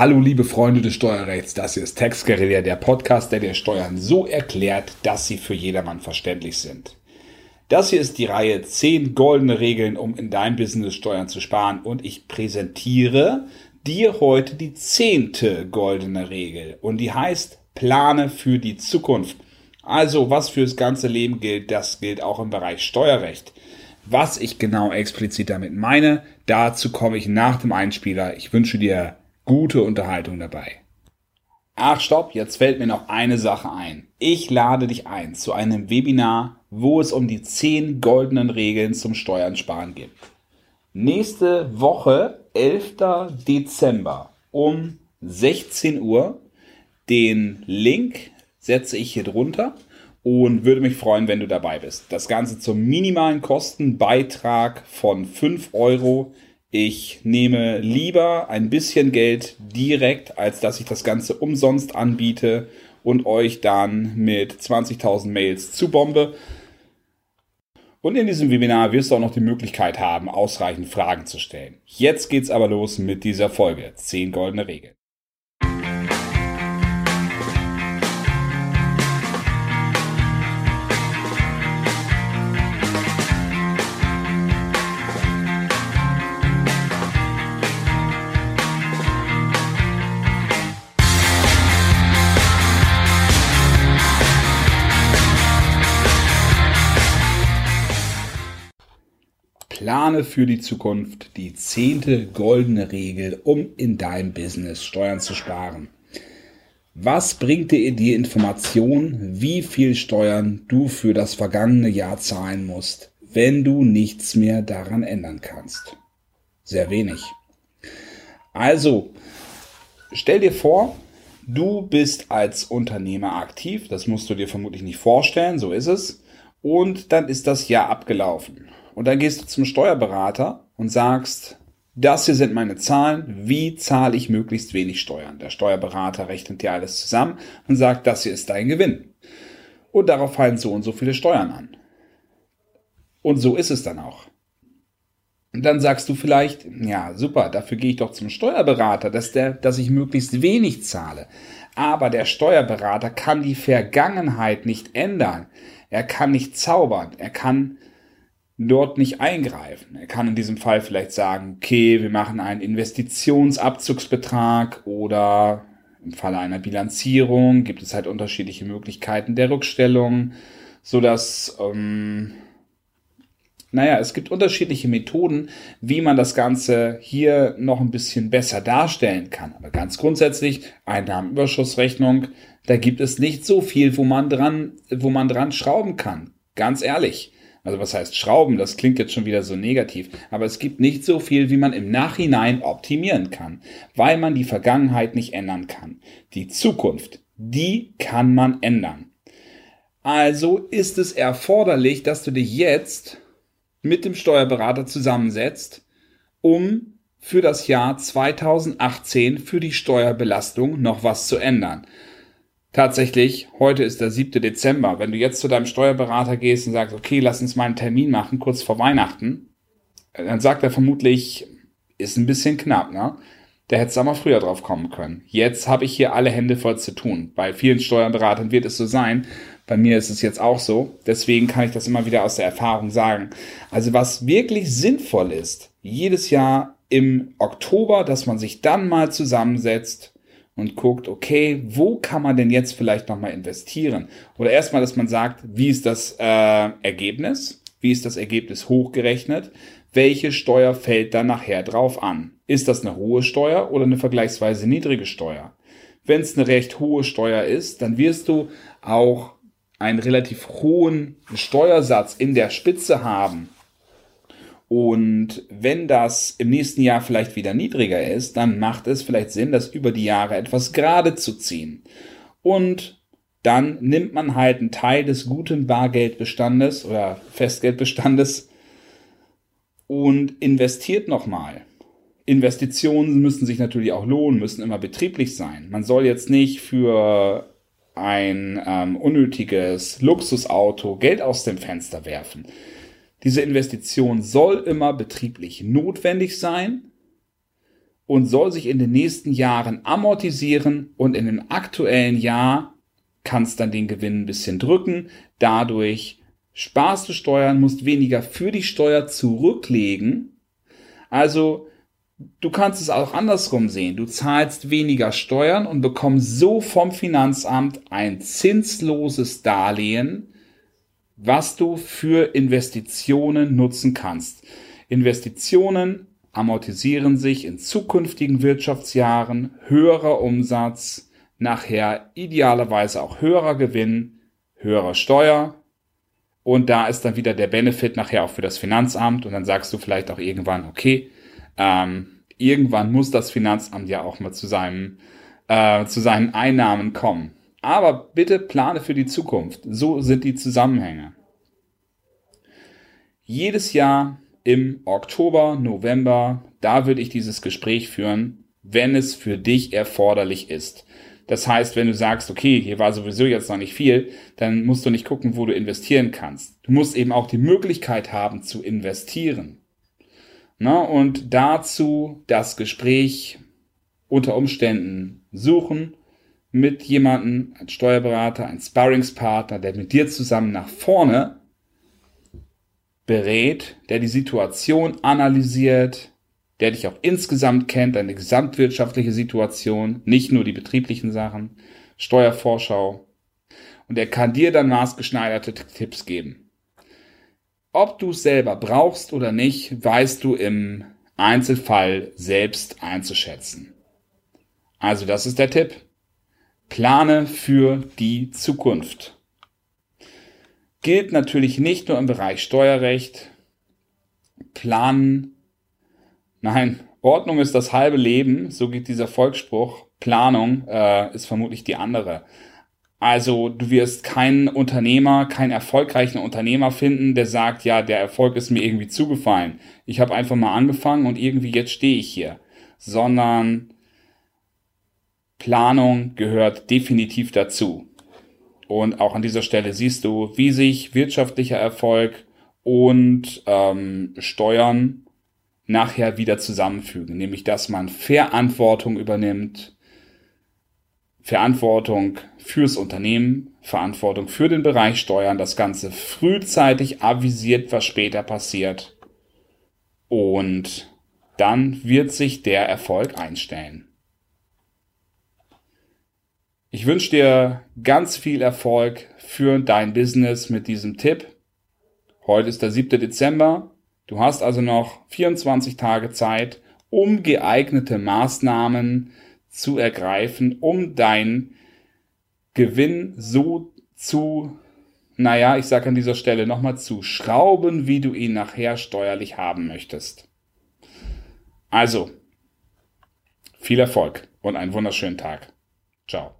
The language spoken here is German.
Hallo liebe Freunde des Steuerrechts, das hier ist Tax Guerilla, der Podcast, der dir Steuern so erklärt, dass sie für jedermann verständlich sind. Das hier ist die Reihe 10 goldene Regeln, um in deinem Business Steuern zu sparen und ich präsentiere dir heute die zehnte goldene Regel und die heißt Plane für die Zukunft. Also was fürs ganze Leben gilt, das gilt auch im Bereich Steuerrecht. Was ich genau explizit damit meine, dazu komme ich nach dem Einspieler. Ich wünsche dir gute Unterhaltung dabei. Ach stopp, jetzt fällt mir noch eine Sache ein. Ich lade dich ein zu einem Webinar, wo es um die 10 goldenen Regeln zum Steuern sparen geht. Nächste Woche, 11. Dezember um 16 Uhr. Den Link setze ich hier drunter und würde mich freuen, wenn du dabei bist. Das Ganze zum minimalen Kostenbeitrag von 5 Euro ich nehme lieber ein bisschen Geld direkt, als dass ich das Ganze umsonst anbiete und euch dann mit 20.000 Mails zu bombe. Und in diesem Webinar wirst du auch noch die Möglichkeit haben, ausreichend Fragen zu stellen. Jetzt geht's aber los mit dieser Folge. 10 goldene Regeln. Plane für die Zukunft die zehnte goldene Regel, um in deinem Business Steuern zu sparen. Was bringt dir die Information, wie viel Steuern du für das vergangene Jahr zahlen musst, wenn du nichts mehr daran ändern kannst? Sehr wenig. Also, stell dir vor, du bist als Unternehmer aktiv, das musst du dir vermutlich nicht vorstellen, so ist es, und dann ist das Jahr abgelaufen. Und dann gehst du zum Steuerberater und sagst, das hier sind meine Zahlen, wie zahle ich möglichst wenig Steuern? Der Steuerberater rechnet dir alles zusammen und sagt, das hier ist dein Gewinn. Und darauf fallen so und so viele Steuern an. Und so ist es dann auch. Und dann sagst du vielleicht, ja, super, dafür gehe ich doch zum Steuerberater, dass, der, dass ich möglichst wenig zahle. Aber der Steuerberater kann die Vergangenheit nicht ändern. Er kann nicht zaubern. Er kann dort nicht eingreifen. Er kann in diesem Fall vielleicht sagen, okay, wir machen einen Investitionsabzugsbetrag oder im Falle einer Bilanzierung gibt es halt unterschiedliche Möglichkeiten der Rückstellung, so dass ähm, naja, es gibt unterschiedliche Methoden, wie man das Ganze hier noch ein bisschen besser darstellen kann. Aber ganz grundsätzlich, Einnahmenüberschussrechnung, da gibt es nicht so viel, wo man dran, wo man dran schrauben kann. Ganz ehrlich. Also was heißt Schrauben? Das klingt jetzt schon wieder so negativ. Aber es gibt nicht so viel, wie man im Nachhinein optimieren kann, weil man die Vergangenheit nicht ändern kann. Die Zukunft, die kann man ändern. Also ist es erforderlich, dass du dich jetzt mit dem Steuerberater zusammensetzt, um für das Jahr 2018 für die Steuerbelastung noch was zu ändern. Tatsächlich, heute ist der 7. Dezember. Wenn du jetzt zu deinem Steuerberater gehst und sagst, okay, lass uns mal einen Termin machen, kurz vor Weihnachten, dann sagt er vermutlich, ist ein bisschen knapp, ne? Der hätte da mal früher drauf kommen können. Jetzt habe ich hier alle Hände voll zu tun. Bei vielen Steuerberatern wird es so sein. Bei mir ist es jetzt auch so. Deswegen kann ich das immer wieder aus der Erfahrung sagen. Also was wirklich sinnvoll ist, jedes Jahr im Oktober, dass man sich dann mal zusammensetzt und guckt, okay, wo kann man denn jetzt vielleicht nochmal investieren? Oder erstmal, dass man sagt, wie ist das äh, Ergebnis? Wie ist das Ergebnis hochgerechnet? Welche Steuer fällt dann nachher drauf an? Ist das eine hohe Steuer oder eine vergleichsweise niedrige Steuer? Wenn es eine recht hohe Steuer ist, dann wirst du auch einen relativ hohen Steuersatz in der Spitze haben und wenn das im nächsten Jahr vielleicht wieder niedriger ist, dann macht es vielleicht Sinn, das über die Jahre etwas gerade zu ziehen. Und dann nimmt man halt einen Teil des guten Bargeldbestandes oder Festgeldbestandes und investiert nochmal. Investitionen müssen sich natürlich auch lohnen, müssen immer betrieblich sein. Man soll jetzt nicht für ein ähm, unnötiges Luxusauto Geld aus dem Fenster werfen. Diese Investition soll immer betrieblich notwendig sein und soll sich in den nächsten Jahren amortisieren und in dem aktuellen Jahr kannst dann den Gewinn ein bisschen drücken. Dadurch sparst du Steuern, musst weniger für die Steuer zurücklegen. Also du kannst es auch andersrum sehen. Du zahlst weniger Steuern und bekommst so vom Finanzamt ein zinsloses Darlehen, was du für Investitionen nutzen kannst. Investitionen amortisieren sich in zukünftigen Wirtschaftsjahren, höherer Umsatz, nachher idealerweise auch höherer Gewinn, höherer Steuer. Und da ist dann wieder der Benefit nachher auch für das Finanzamt. Und dann sagst du vielleicht auch irgendwann, okay, ähm, irgendwann muss das Finanzamt ja auch mal zu, seinem, äh, zu seinen Einnahmen kommen. Aber bitte plane für die Zukunft. So sind die Zusammenhänge. Jedes Jahr im Oktober, November, da würde ich dieses Gespräch führen, wenn es für dich erforderlich ist. Das heißt, wenn du sagst, okay, hier war sowieso jetzt noch nicht viel, dann musst du nicht gucken, wo du investieren kannst. Du musst eben auch die Möglichkeit haben zu investieren. Na, und dazu das Gespräch unter Umständen suchen mit jemandem, ein Steuerberater, ein Sparringspartner, der mit dir zusammen nach vorne berät, der die Situation analysiert, der dich auch insgesamt kennt, deine gesamtwirtschaftliche Situation, nicht nur die betrieblichen Sachen, Steuervorschau. Und er kann dir dann maßgeschneiderte Tipps geben. Ob du es selber brauchst oder nicht, weißt du im Einzelfall selbst einzuschätzen. Also das ist der Tipp. Plane für die Zukunft. Gilt natürlich nicht nur im Bereich Steuerrecht. Planen. Nein, Ordnung ist das halbe Leben, so geht dieser Volksspruch. Planung äh, ist vermutlich die andere. Also du wirst keinen Unternehmer, keinen erfolgreichen Unternehmer finden, der sagt, ja, der Erfolg ist mir irgendwie zugefallen. Ich habe einfach mal angefangen und irgendwie jetzt stehe ich hier. Sondern Planung gehört definitiv dazu. Und auch an dieser Stelle siehst du, wie sich wirtschaftlicher Erfolg und ähm, Steuern nachher wieder zusammenfügen. Nämlich, dass man Verantwortung übernimmt, Verantwortung fürs Unternehmen, Verantwortung für den Bereich Steuern, das Ganze frühzeitig avisiert, was später passiert. Und dann wird sich der Erfolg einstellen. Ich wünsche dir ganz viel Erfolg für dein Business mit diesem Tipp. Heute ist der 7. Dezember. Du hast also noch 24 Tage Zeit, um geeignete Maßnahmen zu ergreifen, um dein Gewinn so zu, naja, ich sage an dieser Stelle nochmal zu schrauben, wie du ihn nachher steuerlich haben möchtest. Also, viel Erfolg und einen wunderschönen Tag. Ciao.